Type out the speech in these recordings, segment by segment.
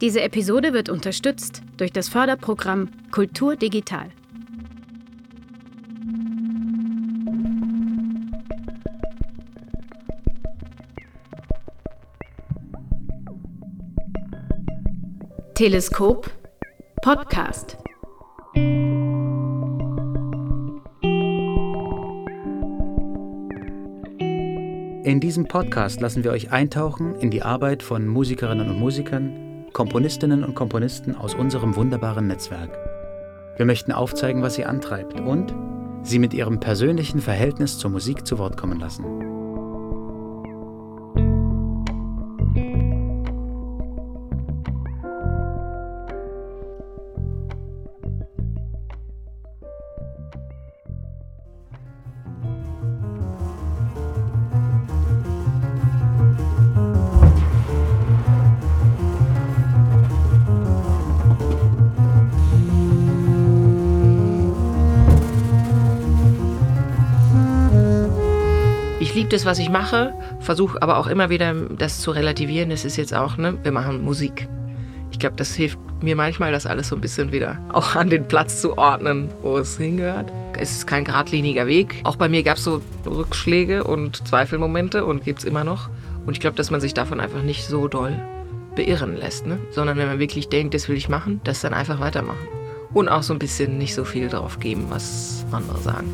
Diese Episode wird unterstützt durch das Förderprogramm Kultur Digital. Teleskop Podcast. In diesem Podcast lassen wir euch eintauchen in die Arbeit von Musikerinnen und Musikern, Komponistinnen und Komponisten aus unserem wunderbaren Netzwerk. Wir möchten aufzeigen, was sie antreibt und sie mit ihrem persönlichen Verhältnis zur Musik zu Wort kommen lassen. Liebe das, was ich mache, versuche aber auch immer wieder das zu relativieren. Das ist jetzt auch, ne, wir machen Musik. Ich glaube, das hilft mir manchmal, das alles so ein bisschen wieder auch an den Platz zu ordnen, wo es hingehört. Es ist kein geradliniger Weg. Auch bei mir gab es so Rückschläge und Zweifelmomente und gibt es immer noch. Und ich glaube, dass man sich davon einfach nicht so doll beirren lässt, ne? sondern wenn man wirklich denkt, das will ich machen, das dann einfach weitermachen. Und auch so ein bisschen nicht so viel drauf geben, was andere sagen.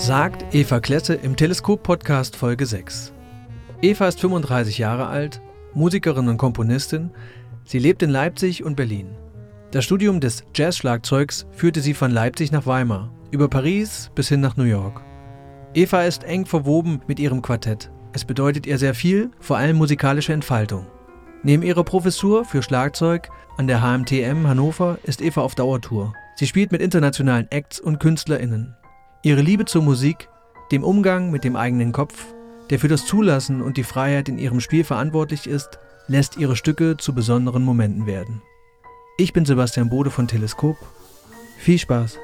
Sagt Eva Klette im Teleskop-Podcast Folge 6. Eva ist 35 Jahre alt, Musikerin und Komponistin. Sie lebt in Leipzig und Berlin. Das Studium des Jazzschlagzeugs führte sie von Leipzig nach Weimar, über Paris bis hin nach New York. Eva ist eng verwoben mit ihrem Quartett. Es bedeutet ihr sehr viel, vor allem musikalische Entfaltung. Neben ihrer Professur für Schlagzeug an der HMTM Hannover ist Eva auf Dauertour. Sie spielt mit internationalen Acts und KünstlerInnen. Ihre Liebe zur Musik, dem Umgang mit dem eigenen Kopf, der für das Zulassen und die Freiheit in ihrem Spiel verantwortlich ist, lässt ihre Stücke zu besonderen Momenten werden. Ich bin Sebastian Bode von Teleskop. Viel Spaß!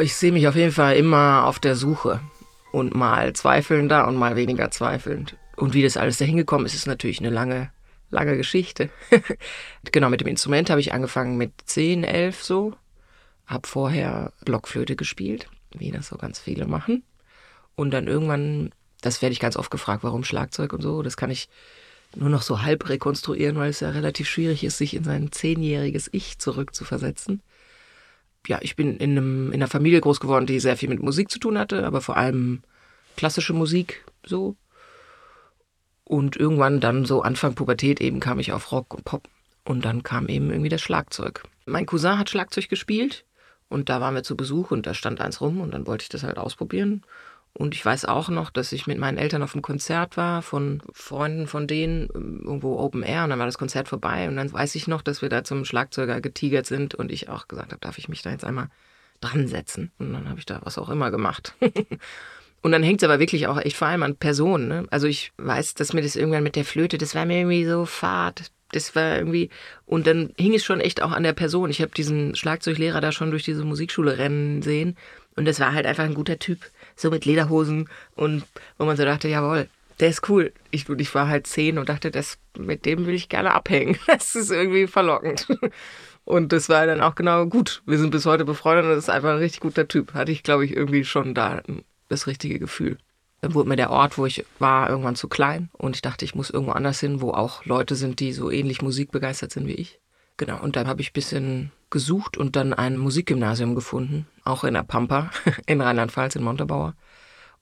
Ich sehe mich auf jeden Fall immer auf der Suche und mal zweifelnder und mal weniger zweifelnd. Und wie das alles dahin gekommen ist, ist natürlich eine lange, lange Geschichte. genau, mit dem Instrument habe ich angefangen mit 10, 11 so. Hab vorher Blockflöte gespielt, wie das so ganz viele machen. Und dann irgendwann, das werde ich ganz oft gefragt, warum Schlagzeug und so. Das kann ich nur noch so halb rekonstruieren, weil es ja relativ schwierig ist, sich in sein zehnjähriges Ich zurückzuversetzen ja, ich bin in, einem, in einer Familie groß geworden, die sehr viel mit Musik zu tun hatte, aber vor allem klassische Musik so. Und irgendwann dann so Anfang Pubertät eben kam ich auf Rock und Pop. Und dann kam eben irgendwie das Schlagzeug. Mein Cousin hat Schlagzeug gespielt und da waren wir zu Besuch und da stand eins rum und dann wollte ich das halt ausprobieren. Und ich weiß auch noch, dass ich mit meinen Eltern auf einem Konzert war von Freunden von denen, ähm, irgendwo Open Air und dann war das Konzert vorbei und dann weiß ich noch, dass wir da zum Schlagzeuger getigert sind und ich auch gesagt habe, darf ich mich da jetzt einmal dran setzen? Und dann habe ich da was auch immer gemacht. und dann hängt es aber wirklich auch echt vor allem an Personen. Ne? Also ich weiß, dass mir das irgendwann mit der Flöte, das war mir irgendwie so fad. Das war irgendwie, und dann hing es schon echt auch an der Person. Ich habe diesen Schlagzeuglehrer da schon durch diese Musikschule rennen sehen und das war halt einfach ein guter Typ so mit Lederhosen und wo man so dachte, jawohl, der ist cool. Ich, ich war halt zehn und dachte, das, mit dem will ich gerne abhängen. Das ist irgendwie verlockend. Und das war dann auch genau gut. Wir sind bis heute befreundet und das ist einfach ein richtig guter Typ. Hatte ich, glaube ich, irgendwie schon da das richtige Gefühl. Wurde mir der Ort, wo ich war, irgendwann zu klein und ich dachte, ich muss irgendwo anders hin, wo auch Leute sind, die so ähnlich musikbegeistert sind wie ich. Genau, und dann habe ich ein bisschen gesucht und dann ein Musikgymnasium gefunden, auch in der Pampa, in Rheinland-Pfalz, in Montabaur.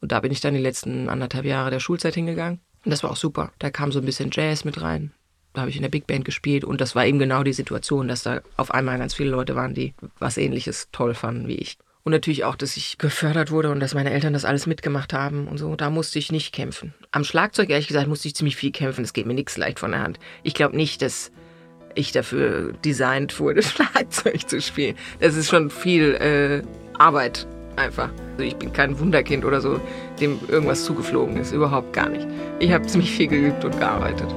Und da bin ich dann die letzten anderthalb Jahre der Schulzeit hingegangen. Und das war auch super. Da kam so ein bisschen Jazz mit rein. Da habe ich in der Big Band gespielt und das war eben genau die Situation, dass da auf einmal ganz viele Leute waren, die was ähnliches toll fanden wie ich. Und natürlich auch, dass ich gefördert wurde und dass meine Eltern das alles mitgemacht haben und so. Da musste ich nicht kämpfen. Am Schlagzeug, ehrlich gesagt, musste ich ziemlich viel kämpfen. Es geht mir nichts leicht von der Hand. Ich glaube nicht, dass ich dafür designt wurde, Schlagzeug zu spielen. Das ist schon viel äh, Arbeit einfach. Also ich bin kein Wunderkind oder so, dem irgendwas zugeflogen ist. Überhaupt gar nicht. Ich habe ziemlich viel geübt und gearbeitet.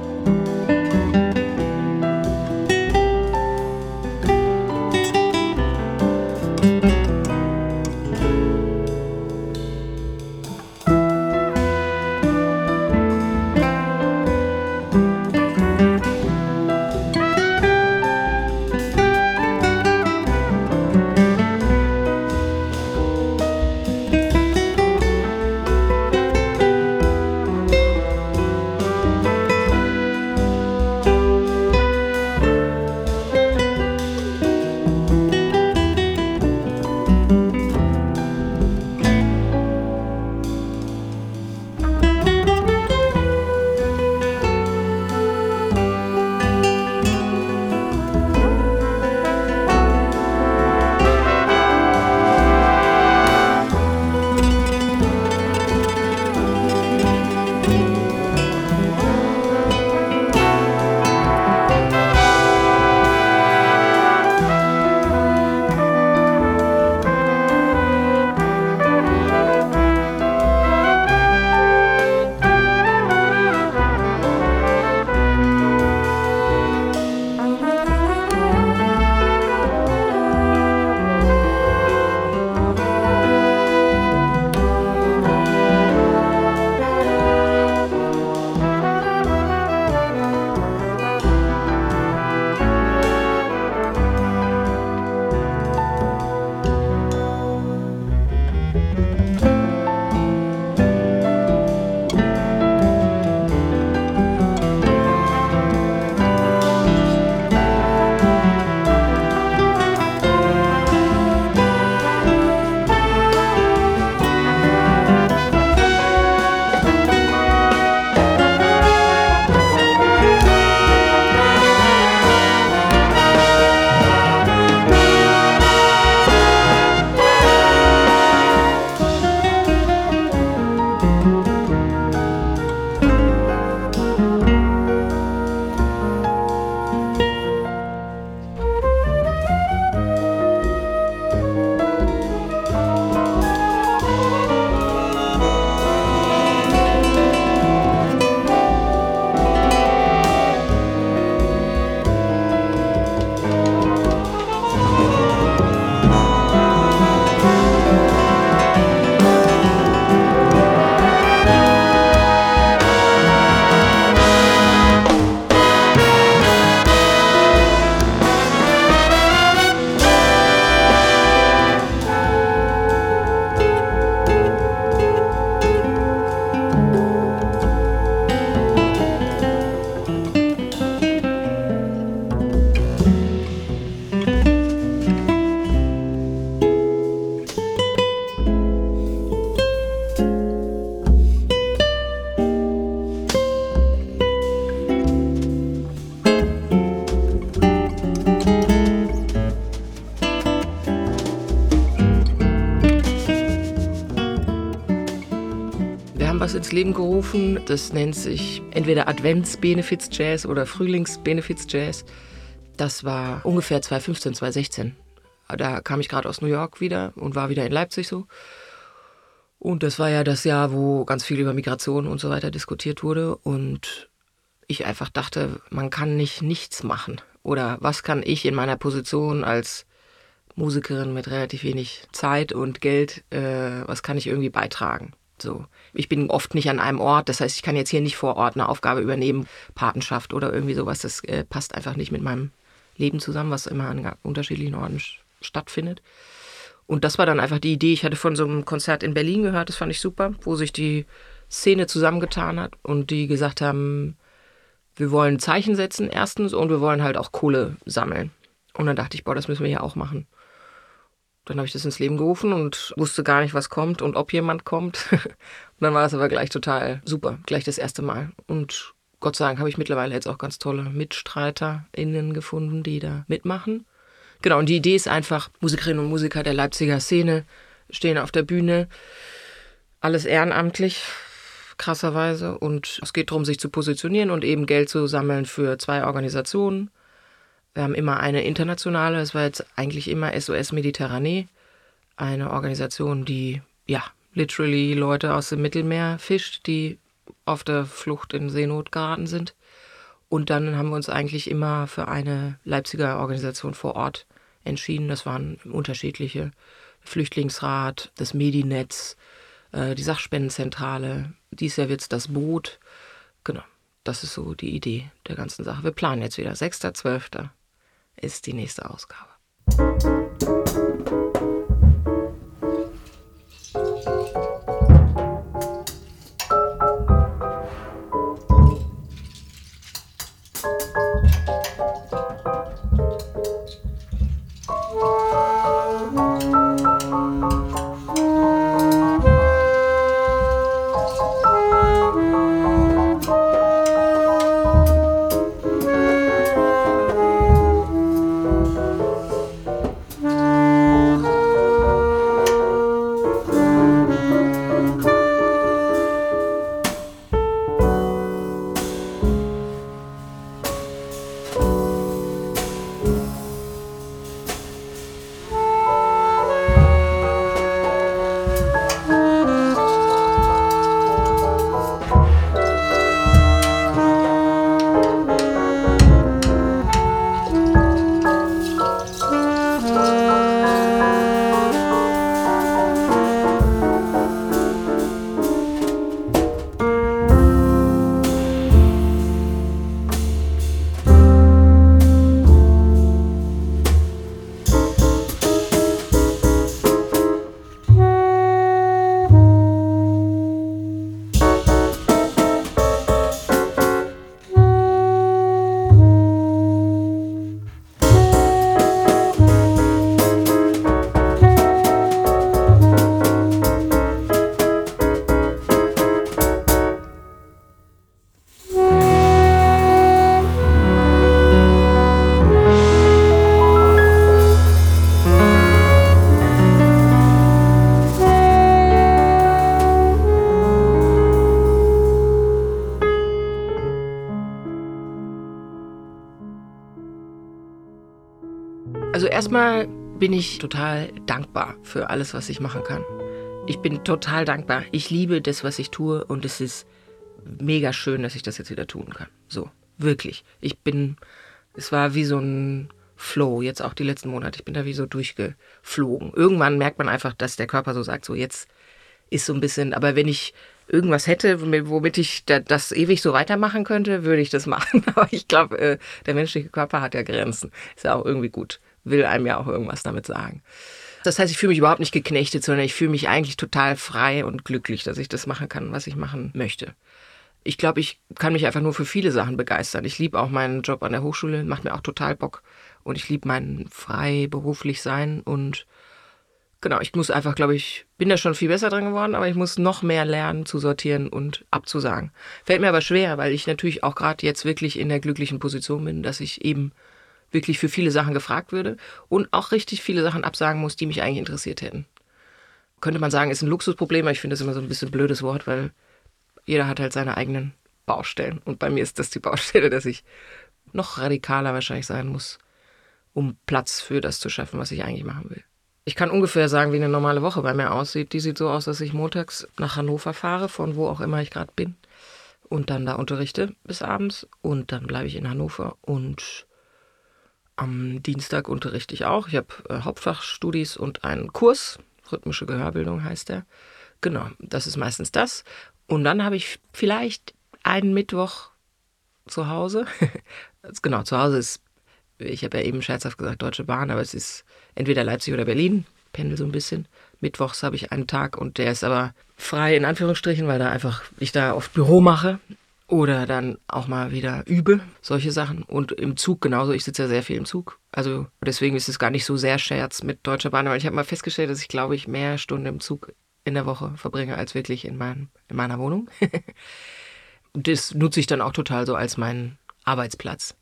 Ins Leben gerufen. Das nennt sich entweder Advents-Benefits-Jazz oder Frühlings-Benefits-Jazz. Das war ungefähr 2015, 2016. Da kam ich gerade aus New York wieder und war wieder in Leipzig so. Und das war ja das Jahr, wo ganz viel über Migration und so weiter diskutiert wurde. Und ich einfach dachte, man kann nicht nichts machen. Oder was kann ich in meiner Position als Musikerin mit relativ wenig Zeit und Geld, äh, was kann ich irgendwie beitragen? So. Ich bin oft nicht an einem Ort, das heißt, ich kann jetzt hier nicht vor Ort eine Aufgabe übernehmen, Patenschaft oder irgendwie sowas. Das äh, passt einfach nicht mit meinem Leben zusammen, was immer an unterschiedlichen Orten stattfindet. Und das war dann einfach die Idee. Ich hatte von so einem Konzert in Berlin gehört, das fand ich super, wo sich die Szene zusammengetan hat und die gesagt haben, wir wollen Zeichen setzen erstens und wir wollen halt auch Kohle sammeln. Und dann dachte ich, boah, das müssen wir ja auch machen. Dann habe ich das ins Leben gerufen und wusste gar nicht, was kommt und ob jemand kommt. und dann war das aber gleich total super, gleich das erste Mal. Und Gott sei Dank habe ich mittlerweile jetzt auch ganz tolle MitstreiterInnen gefunden, die da mitmachen. Genau, und die Idee ist einfach, Musikerinnen und Musiker der Leipziger Szene stehen auf der Bühne, alles ehrenamtlich, krasserweise. Und es geht darum, sich zu positionieren und eben Geld zu sammeln für zwei Organisationen. Wir haben immer eine internationale, das war jetzt eigentlich immer SOS Mediterranee, eine Organisation, die ja literally Leute aus dem Mittelmeer fischt, die auf der Flucht in Seenot geraten sind. Und dann haben wir uns eigentlich immer für eine Leipziger Organisation vor Ort entschieden. Das waren unterschiedliche. Flüchtlingsrat, das Medinetz, äh, die Sachspendenzentrale. Dies Jahr wird es das Boot. Genau, das ist so die Idee der ganzen Sache. Wir planen jetzt wieder. 6.12. ist die nächste Ausgabe. Erstmal bin ich total dankbar für alles, was ich machen kann. Ich bin total dankbar. Ich liebe das, was ich tue und es ist mega schön, dass ich das jetzt wieder tun kann. So, wirklich. Ich bin, es war wie so ein Flow, jetzt auch die letzten Monate. Ich bin da wie so durchgeflogen. Irgendwann merkt man einfach, dass der Körper so sagt, so jetzt ist so ein bisschen, aber wenn ich irgendwas hätte, womit ich das ewig so weitermachen könnte, würde ich das machen. Aber ich glaube, äh, der menschliche Körper hat ja Grenzen. Ist ja auch irgendwie gut will einem ja auch irgendwas damit sagen. Das heißt, ich fühle mich überhaupt nicht geknechtet, sondern ich fühle mich eigentlich total frei und glücklich, dass ich das machen kann, was ich machen möchte. Ich glaube, ich kann mich einfach nur für viele Sachen begeistern. Ich liebe auch meinen Job an der Hochschule, macht mir auch total Bock. Und ich liebe mein frei beruflich sein. Und genau, ich muss einfach, glaube ich, bin da schon viel besser dran geworden, aber ich muss noch mehr lernen zu sortieren und abzusagen. Fällt mir aber schwer, weil ich natürlich auch gerade jetzt wirklich in der glücklichen Position bin, dass ich eben wirklich für viele Sachen gefragt würde und auch richtig viele Sachen absagen muss, die mich eigentlich interessiert hätten. Könnte man sagen, ist ein Luxusproblem, aber ich finde das immer so ein bisschen ein blödes Wort, weil jeder hat halt seine eigenen Baustellen. Und bei mir ist das die Baustelle, dass ich noch radikaler wahrscheinlich sein muss, um Platz für das zu schaffen, was ich eigentlich machen will. Ich kann ungefähr sagen, wie eine normale Woche bei mir aussieht. Die sieht so aus, dass ich montags nach Hannover fahre, von wo auch immer ich gerade bin, und dann da unterrichte bis abends. Und dann bleibe ich in Hannover und am Dienstag unterrichte ich auch. Ich habe äh, Hauptfachstudis und einen Kurs, rhythmische Gehörbildung heißt der. Genau, das ist meistens das. Und dann habe ich vielleicht einen Mittwoch zu Hause. genau, zu Hause ist, ich habe ja eben scherzhaft gesagt, Deutsche Bahn, aber es ist entweder Leipzig oder Berlin, pendel so ein bisschen. Mittwochs habe ich einen Tag und der ist aber frei in Anführungsstrichen, weil da einfach ich da oft Büro mache oder dann auch mal wieder übe, solche Sachen. Und im Zug genauso, ich sitze ja sehr viel im Zug. Also deswegen ist es gar nicht so sehr Scherz mit Deutscher Bahn, weil ich habe mal festgestellt, dass ich glaube ich mehr Stunden im Zug in der Woche verbringe als wirklich in, mein, in meiner Wohnung. das nutze ich dann auch total so als meinen Arbeitsplatz.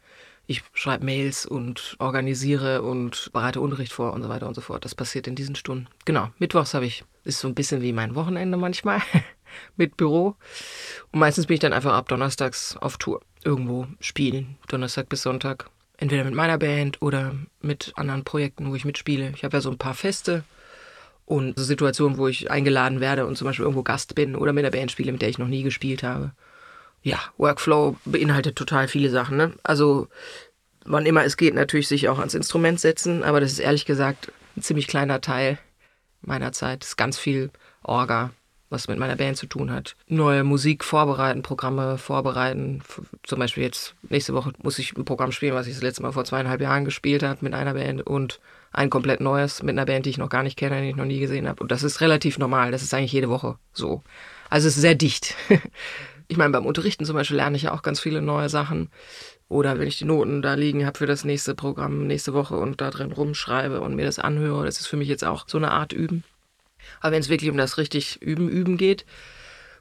Ich schreibe Mails und organisiere und bereite Unterricht vor und so weiter und so fort. Das passiert in diesen Stunden. Genau, Mittwochs habe ich, ist so ein bisschen wie mein Wochenende manchmal mit Büro. Und meistens bin ich dann einfach ab Donnerstags auf Tour. Irgendwo spielen, Donnerstag bis Sonntag. Entweder mit meiner Band oder mit anderen Projekten, wo ich mitspiele. Ich habe ja so ein paar Feste und Situationen, wo ich eingeladen werde und zum Beispiel irgendwo Gast bin oder mit einer Band spiele, mit der ich noch nie gespielt habe ja, Workflow beinhaltet total viele Sachen. Ne? Also wann immer es geht, natürlich sich auch ans Instrument setzen, aber das ist ehrlich gesagt ein ziemlich kleiner Teil meiner Zeit. Das ist ganz viel Orga, was mit meiner Band zu tun hat. Neue Musik vorbereiten, Programme vorbereiten. Zum Beispiel jetzt nächste Woche muss ich ein Programm spielen, was ich das letzte Mal vor zweieinhalb Jahren gespielt habe mit einer Band und ein komplett neues mit einer Band, die ich noch gar nicht kenne, die ich noch nie gesehen habe. Und das ist relativ normal. Das ist eigentlich jede Woche so. Also es ist sehr dicht. Ich meine, beim Unterrichten zum Beispiel lerne ich ja auch ganz viele neue Sachen. Oder wenn ich die Noten da liegen habe für das nächste Programm nächste Woche und da drin rumschreibe und mir das anhöre, das ist für mich jetzt auch so eine Art Üben. Aber wenn es wirklich um das richtig Üben, Üben geht,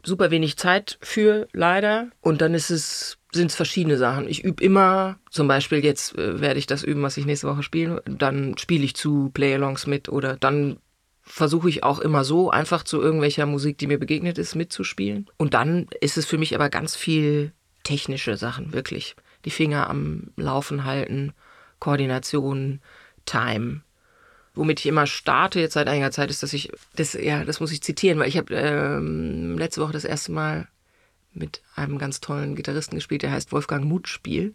super wenig Zeit für, leider. Und dann ist es, sind es verschiedene Sachen. Ich übe immer, zum Beispiel jetzt äh, werde ich das üben, was ich nächste Woche spiele. Dann spiele ich zu Play-Alongs mit oder dann versuche ich auch immer so, einfach zu irgendwelcher Musik, die mir begegnet ist, mitzuspielen. Und dann ist es für mich aber ganz viel technische Sachen, wirklich. Die Finger am Laufen halten, Koordination, Time. Womit ich immer starte jetzt seit einiger Zeit ist, dass ich, das, ja, das muss ich zitieren, weil ich habe ähm, letzte Woche das erste Mal mit einem ganz tollen Gitarristen gespielt, der heißt Wolfgang Mutspiel.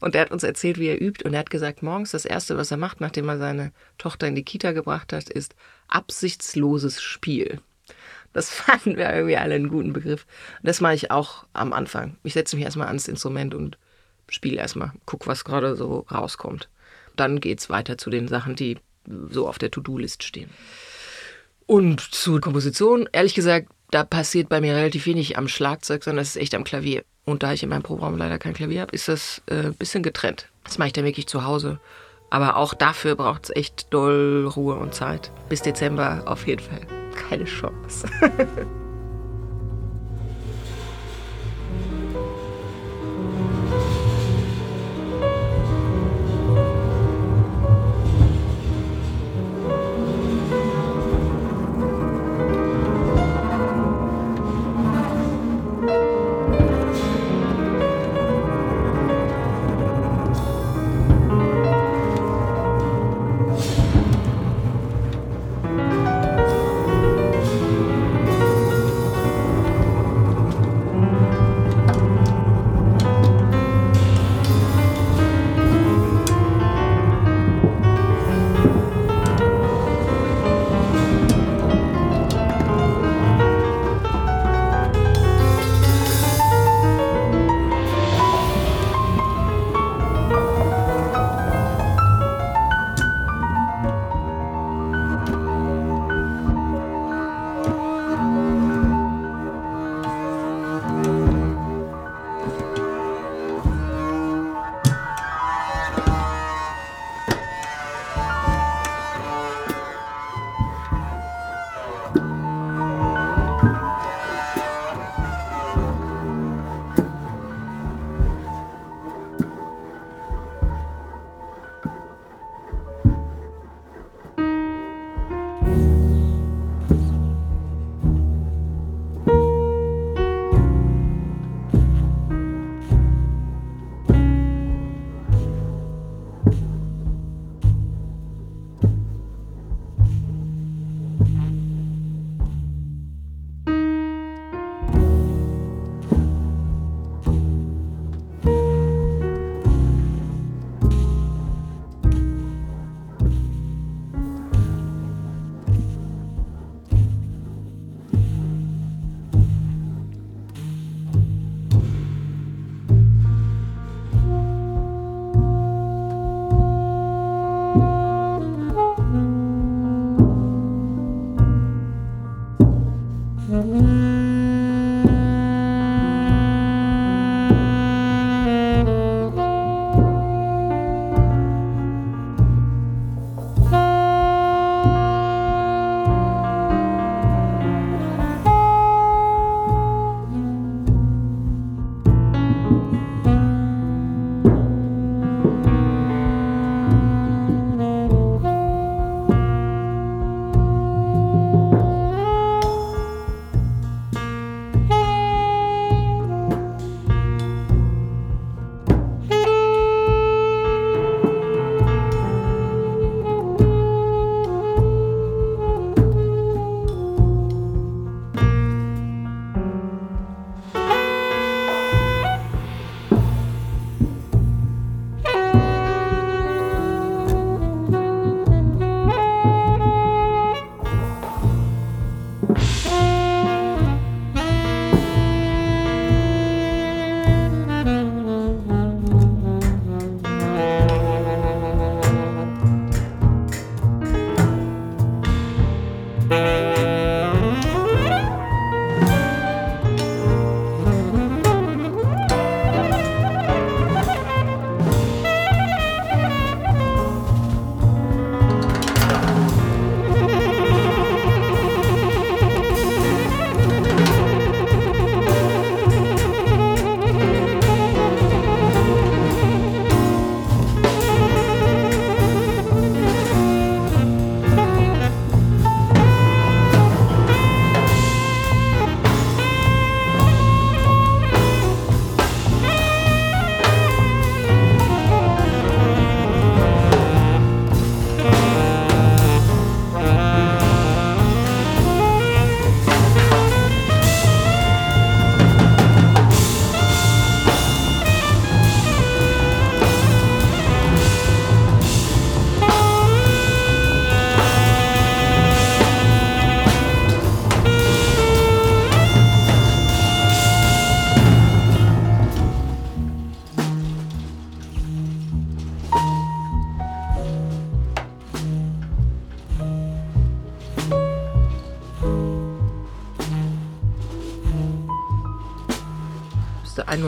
Und er hat uns erzählt, wie er übt. Und er hat gesagt, morgens das Erste, was er macht, nachdem er seine Tochter in die Kita gebracht hat, ist absichtsloses Spiel. Das fanden wir irgendwie alle einen guten Begriff. Und das mache ich auch am Anfang. Ich setze mich erstmal ans Instrument und spiele erstmal, guck, was gerade so rauskommt. Dann geht es weiter zu den Sachen, die so auf der To-Do-List stehen. Und zur Komposition, ehrlich gesagt, da passiert bei mir relativ wenig am Schlagzeug, sondern es ist echt am Klavier. Und da ich in meinem Programm leider kein Klavier habe, ist das ein äh, bisschen getrennt. Das mache ich dann wirklich zu Hause. Aber auch dafür braucht es echt doll Ruhe und Zeit. Bis Dezember auf jeden Fall keine Chance.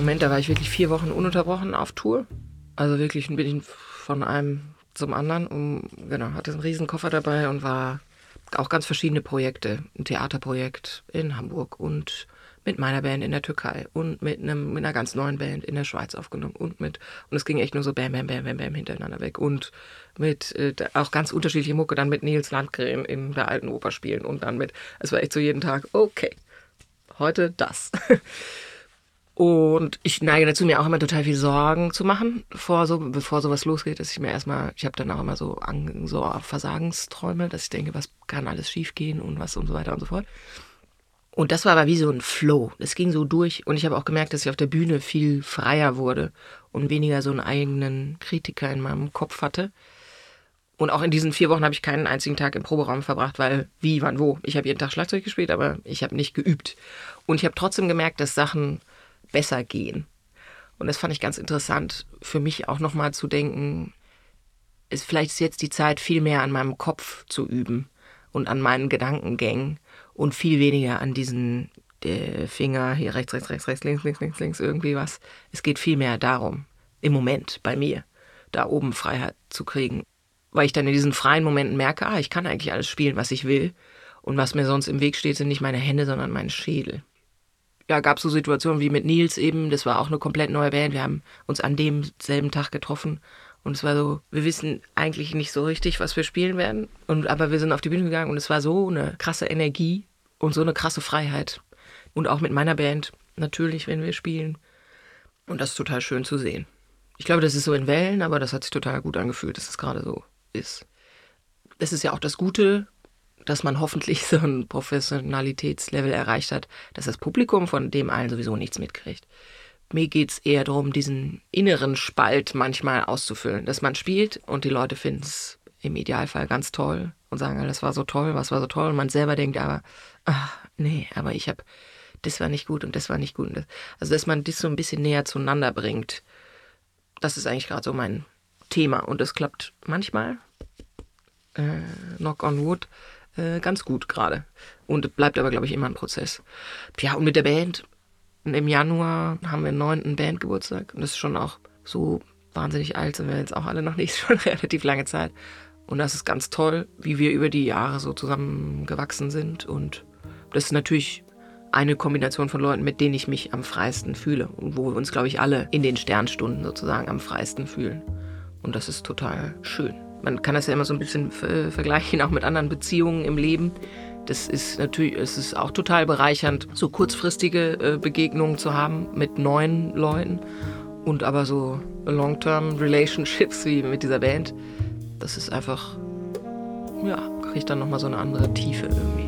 Moment, da war ich wirklich vier Wochen ununterbrochen auf Tour. Also wirklich bin ich von einem zum anderen und genau, hatte einen riesen Koffer dabei und war auch ganz verschiedene Projekte. Ein Theaterprojekt in Hamburg und mit meiner Band in der Türkei und mit, einem, mit einer ganz neuen Band in der Schweiz aufgenommen und mit, und es ging echt nur so bam, bam, bam, bam, bam hintereinander weg und mit äh, auch ganz unterschiedliche Mucke, dann mit Nils Landgren in der alten Oper spielen und dann mit, es war echt so jeden Tag, okay, heute das. Und ich neige dazu, mir auch immer total viel Sorgen zu machen, vor so, bevor sowas losgeht, dass ich mir erstmal, ich habe dann auch immer so, so Versagensträume, dass ich denke, was kann alles schiefgehen und was und so weiter und so fort. Und das war aber wie so ein Flow. Das ging so durch. Und ich habe auch gemerkt, dass ich auf der Bühne viel freier wurde und weniger so einen eigenen Kritiker in meinem Kopf hatte. Und auch in diesen vier Wochen habe ich keinen einzigen Tag im Proberaum verbracht, weil wie, wann, wo. Ich habe jeden Tag Schlagzeug gespielt, aber ich habe nicht geübt. Und ich habe trotzdem gemerkt, dass Sachen besser gehen. Und das fand ich ganz interessant, für mich auch nochmal zu denken, ist vielleicht ist jetzt die Zeit, viel mehr an meinem Kopf zu üben und an meinen Gedankengängen und viel weniger an diesen Finger hier rechts, rechts, rechts, rechts, links, links, links, links, irgendwie was. Es geht viel mehr darum, im Moment bei mir, da oben Freiheit zu kriegen. Weil ich dann in diesen freien Momenten merke, ah, ich kann eigentlich alles spielen, was ich will. Und was mir sonst im Weg steht, sind nicht meine Hände, sondern mein Schädel ja, gab es so Situationen wie mit Nils eben, das war auch eine komplett neue Band. Wir haben uns an demselben Tag getroffen und es war so, wir wissen eigentlich nicht so richtig, was wir spielen werden. Und aber wir sind auf die Bühne gegangen und es war so eine krasse Energie und so eine krasse Freiheit. Und auch mit meiner Band natürlich, wenn wir spielen. Und das ist total schön zu sehen. Ich glaube, das ist so in Wellen, aber das hat sich total gut angefühlt, dass es gerade so ist. Das ist ja auch das Gute dass man hoffentlich so ein Professionalitätslevel erreicht hat, dass das Publikum von dem allen sowieso nichts mitkriegt. Mir geht es eher darum, diesen inneren Spalt manchmal auszufüllen, dass man spielt und die Leute finden es im Idealfall ganz toll und sagen, das war so toll, was war so toll und man selber denkt aber, ach, nee, aber ich habe, das war nicht gut und das war nicht gut. Also, dass man das so ein bisschen näher zueinander bringt, das ist eigentlich gerade so mein Thema und es klappt manchmal, äh, knock on wood, äh, ganz gut gerade. Und bleibt aber, glaube ich, immer ein Prozess. Ja, und mit der Band, im Januar haben wir einen neunten Bandgeburtstag. Und das ist schon auch so wahnsinnig alt, sind wir jetzt auch alle noch nicht, schon relativ lange Zeit. Und das ist ganz toll, wie wir über die Jahre so zusammengewachsen sind. Und das ist natürlich eine Kombination von Leuten, mit denen ich mich am freisten fühle und wo wir uns, glaube ich, alle in den Sternstunden sozusagen am freisten fühlen. Und das ist total schön man kann das ja immer so ein bisschen vergleichen, auch mit anderen Beziehungen im Leben. Das ist natürlich, es ist auch total bereichernd, so kurzfristige äh, Begegnungen zu haben mit neuen Leuten und aber so Long-Term Relationships wie mit dieser Band. Das ist einfach, ja, kriegt dann nochmal so eine andere Tiefe irgendwie.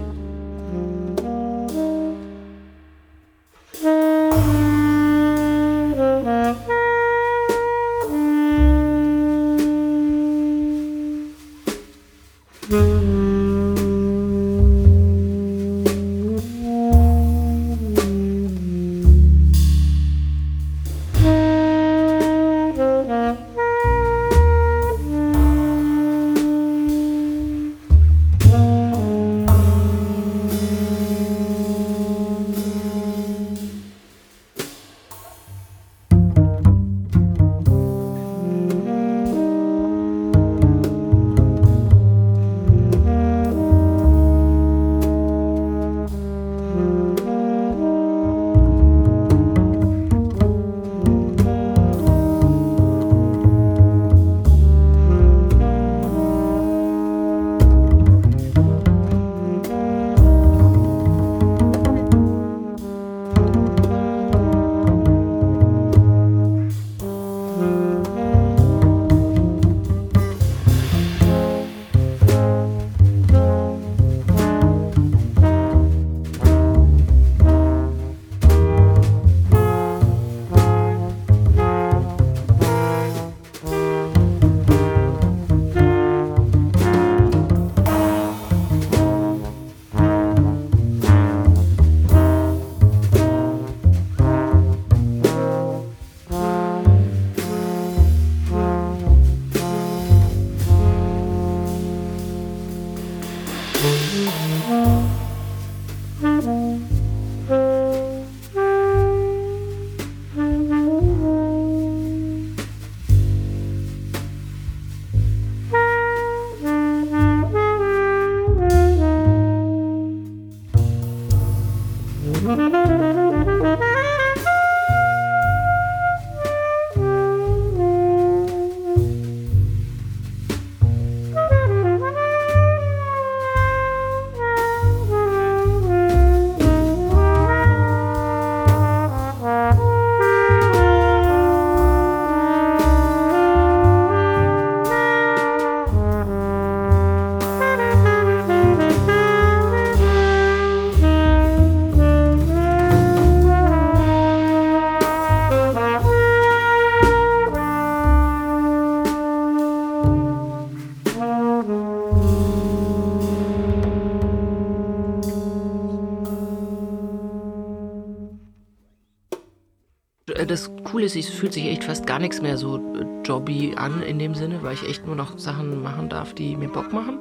Ist, es fühlt sich echt fast gar nichts mehr so äh, jobby an in dem Sinne, weil ich echt nur noch Sachen machen darf, die mir Bock machen.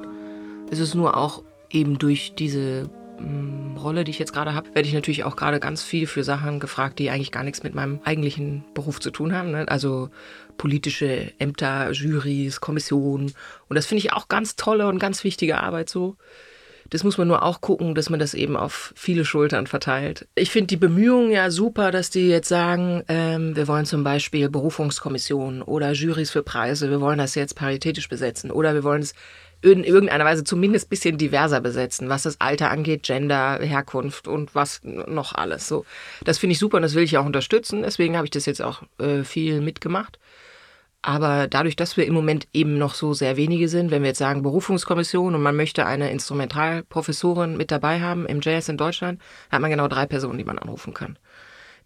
Es ist nur auch eben durch diese mm, Rolle, die ich jetzt gerade habe, werde ich natürlich auch gerade ganz viel für Sachen gefragt, die eigentlich gar nichts mit meinem eigentlichen Beruf zu tun haben. Ne? Also politische Ämter, Jurys, Kommissionen. Und das finde ich auch ganz tolle und ganz wichtige Arbeit so. Das muss man nur auch gucken, dass man das eben auf viele Schultern verteilt. Ich finde die Bemühungen ja super, dass die jetzt sagen, ähm, wir wollen zum Beispiel Berufungskommissionen oder Jurys für Preise, wir wollen das jetzt paritätisch besetzen oder wir wollen es in irgendeiner Weise zumindest ein bisschen diverser besetzen, was das Alter angeht, Gender, Herkunft und was noch alles. So, das finde ich super und das will ich auch unterstützen. Deswegen habe ich das jetzt auch äh, viel mitgemacht. Aber dadurch, dass wir im Moment eben noch so sehr wenige sind, wenn wir jetzt sagen Berufungskommission und man möchte eine Instrumentalprofessorin mit dabei haben im Jazz in Deutschland, hat man genau drei Personen, die man anrufen kann.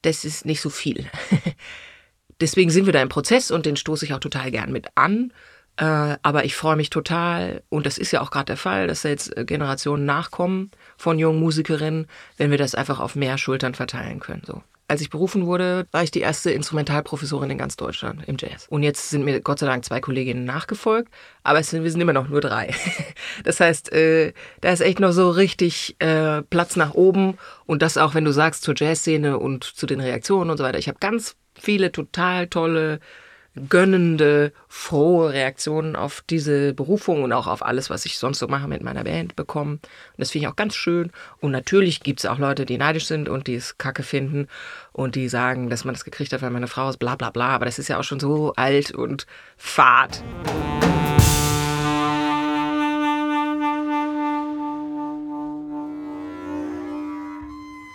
Das ist nicht so viel. Deswegen sind wir da im Prozess und den stoße ich auch total gern mit an. Äh, aber ich freue mich total, und das ist ja auch gerade der Fall, dass da jetzt äh, Generationen nachkommen von jungen Musikerinnen, wenn wir das einfach auf mehr Schultern verteilen können. So als ich berufen wurde, war ich die erste Instrumentalprofessorin in ganz Deutschland im Jazz. Und jetzt sind mir Gott sei Dank zwei Kolleginnen nachgefolgt, aber es sind, wir sind immer noch nur drei. Das heißt, äh, da ist echt noch so richtig äh, Platz nach oben. Und das auch, wenn du sagst, zur Jazzszene und zu den Reaktionen und so weiter. Ich habe ganz viele total tolle gönnende, frohe Reaktionen auf diese Berufung und auch auf alles, was ich sonst so mache mit meiner Band bekommen. Und das finde ich auch ganz schön. Und natürlich gibt es auch Leute, die neidisch sind und die es kacke finden und die sagen, dass man das gekriegt hat, weil meine Frau ist, bla bla bla. Aber das ist ja auch schon so alt und fad.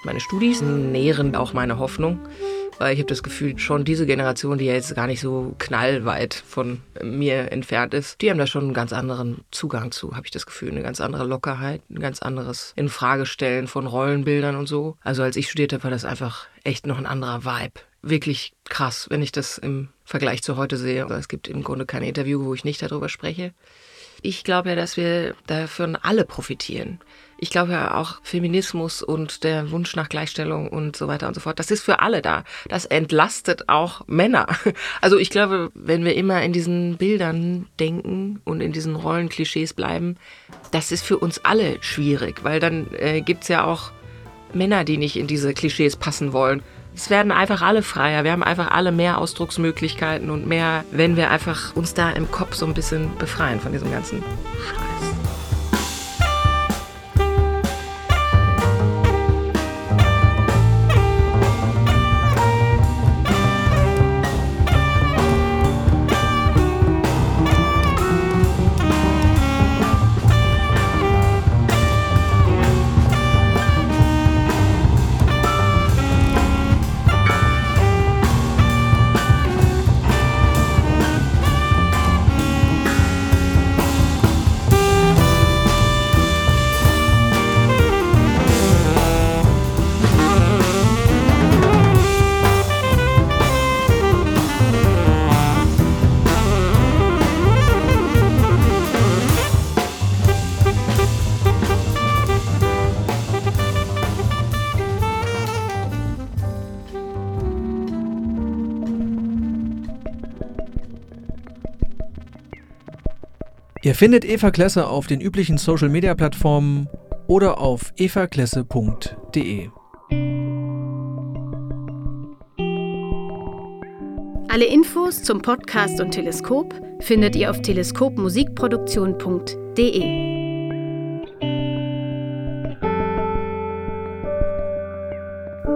Meine Studis nähren auch meine Hoffnung weil ich habe das Gefühl, schon diese Generation, die ja jetzt gar nicht so knallweit von mir entfernt ist, die haben da schon einen ganz anderen Zugang zu, habe ich das Gefühl. Eine ganz andere Lockerheit, ein ganz anderes Infragestellen von Rollenbildern und so. Also als ich studiert habe, war das einfach echt noch ein anderer Vibe. Wirklich krass, wenn ich das im Vergleich zu heute sehe. Also es gibt im Grunde kein Interview, wo ich nicht darüber spreche. Ich glaube ja, dass wir davon alle profitieren. Ich glaube ja auch Feminismus und der Wunsch nach Gleichstellung und so weiter und so fort, das ist für alle da. Das entlastet auch Männer. Also ich glaube, wenn wir immer in diesen Bildern denken und in diesen Rollenklischees bleiben, das ist für uns alle schwierig, weil dann äh, gibt es ja auch Männer, die nicht in diese Klischees passen wollen. Es werden einfach alle freier. Wir haben einfach alle mehr Ausdrucksmöglichkeiten und mehr, wenn wir einfach uns da im Kopf so ein bisschen befreien von diesem ganzen Scheiß. Ihr findet Eva Klesse auf den üblichen Social Media Plattformen oder auf evaklesse.de. Alle Infos zum Podcast und Teleskop findet ihr auf teleskopmusikproduktion.de.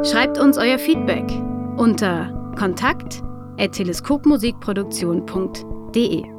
Schreibt uns euer Feedback unter kontakt@teleskopmusikproduktion.de.